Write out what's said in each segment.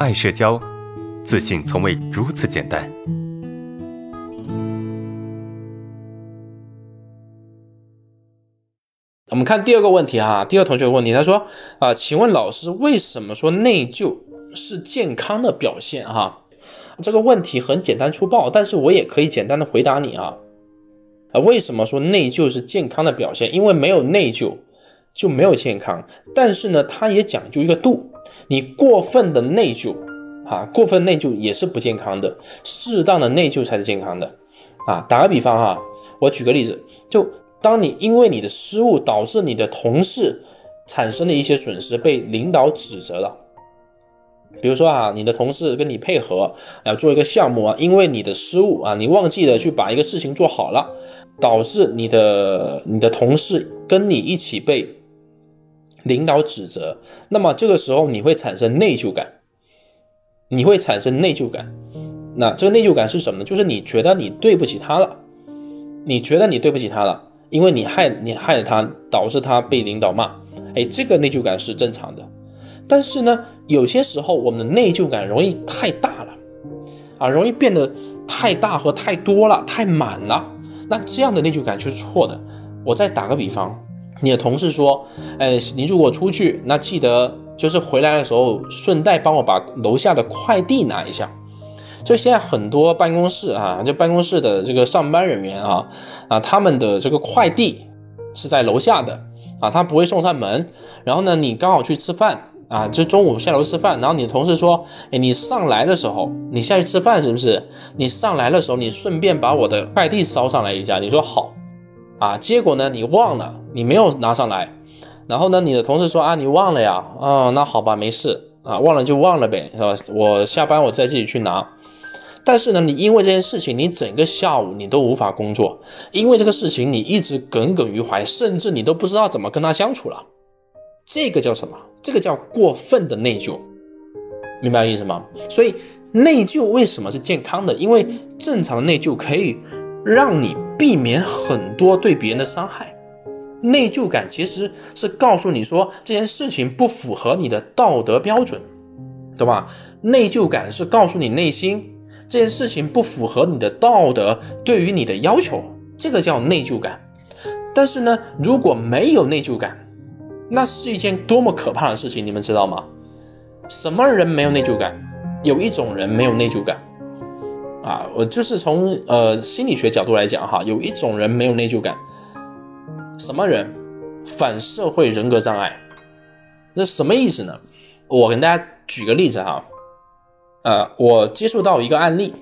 爱社交，自信从未如此简单。我们看第二个问题哈，第二同学的问题，他说啊，请问老师为什么说内疚是健康的表现哈？这个问题很简单粗暴，但是我也可以简单的回答你啊。啊，为什么说内疚是健康的表现？因为没有内疚就没有健康，但是呢，它也讲究一个度。你过分的内疚，啊，过分内疚也是不健康的，适当的内疚才是健康的，啊，打个比方哈，我举个例子，就当你因为你的失误导致你的同事产生了一些损失，被领导指责了，比如说啊，你的同事跟你配合要做一个项目啊，因为你的失误啊，你忘记了去把一个事情做好了，导致你的你的同事跟你一起被。领导指责，那么这个时候你会产生内疚感，你会产生内疚感。那这个内疚感是什么呢？就是你觉得你对不起他了，你觉得你对不起他了，因为你害你害了他，导致他被领导骂。哎，这个内疚感是正常的。但是呢，有些时候我们的内疚感容易太大了，啊，容易变得太大和太多了，太满了。那这样的内疚感就是错的。我再打个比方。你的同事说：“哎，你如果出去，那记得就是回来的时候顺带帮我把楼下的快递拿一下。就现在很多办公室啊，就办公室的这个上班人员啊，啊，他们的这个快递是在楼下的啊，他不会送上门。然后呢，你刚好去吃饭啊，就中午下楼吃饭，然后你的同事说：，哎，你上来的时候，你下去吃饭是不是？你上来的时候，你顺便把我的快递捎上来一下。你说好。”啊，结果呢，你忘了，你没有拿上来，然后呢，你的同事说啊，你忘了呀，啊，那好吧，没事啊，忘了就忘了呗，是吧？我下班我再自己去拿。但是呢，你因为这件事情，你整个下午你都无法工作，因为这个事情你一直耿耿于怀，甚至你都不知道怎么跟他相处了。这个叫什么？这个叫过分的内疚，明白意思吗？所以内疚为什么是健康的？因为正常的内疚可以。让你避免很多对别人的伤害，内疚感其实是告诉你说这件事情不符合你的道德标准，对吧？内疚感是告诉你内心这件事情不符合你的道德对于你的要求，这个叫内疚感。但是呢，如果没有内疚感，那是一件多么可怕的事情，你们知道吗？什么人没有内疚感？有一种人没有内疚感。啊，我就是从呃心理学角度来讲哈，有一种人没有内疚感，什么人？反社会人格障碍。那什么意思呢？我跟大家举个例子哈，呃，我接触到一个案例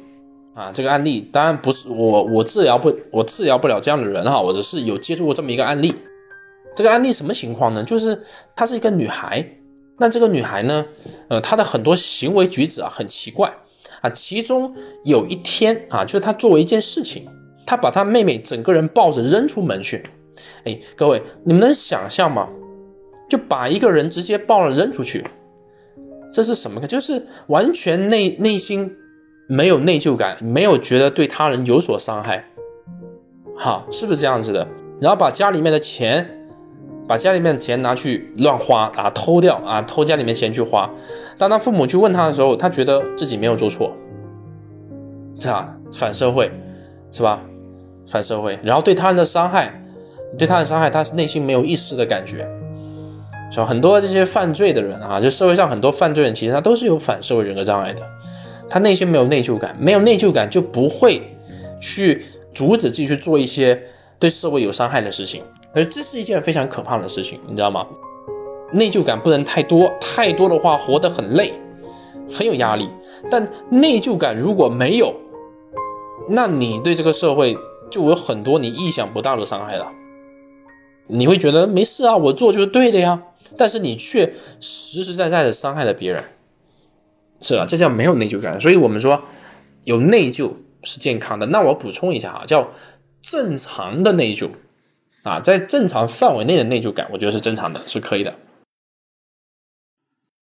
啊，这个案例当然不是我我治疗不我治疗不了这样的人哈，我只是有接触过这么一个案例。这个案例什么情况呢？就是她是一个女孩，那这个女孩呢，呃，她的很多行为举止啊很奇怪。啊，其中有一天啊，就是他做了一件事情，他把他妹妹整个人抱着扔出门去。哎，各位，你们能想象吗？就把一个人直接抱了扔出去，这是什么？就是完全内内心没有内疚感，没有觉得对他人有所伤害。好，是不是这样子的？然后把家里面的钱。把家里面的钱拿去乱花啊，偷掉啊，偷家里面钱去花。当他父母去问他的时候，他觉得自己没有做错，这样反社会，是吧？反社会，然后对他人的伤害，对他人伤害，他是内心没有一丝的感觉。是吧？很多这些犯罪的人啊，就社会上很多犯罪人，其实他都是有反社会人格障碍的，他内心没有内疚感，没有内疚感就不会去阻止自己去做一些对社会有伤害的事情。而这是一件非常可怕的事情，你知道吗？内疚感不能太多，太多的话活得很累，很有压力。但内疚感如果没有，那你对这个社会就有很多你意想不到的伤害了。你会觉得没事啊，我做就是对的呀，但是你却实实在在的伤害了别人，是吧？这叫没有内疚感。所以我们说，有内疚是健康的。那我补充一下啊，叫正常的内疚。啊，在正常范围内的内疚感，我觉得是正常的，是可以的。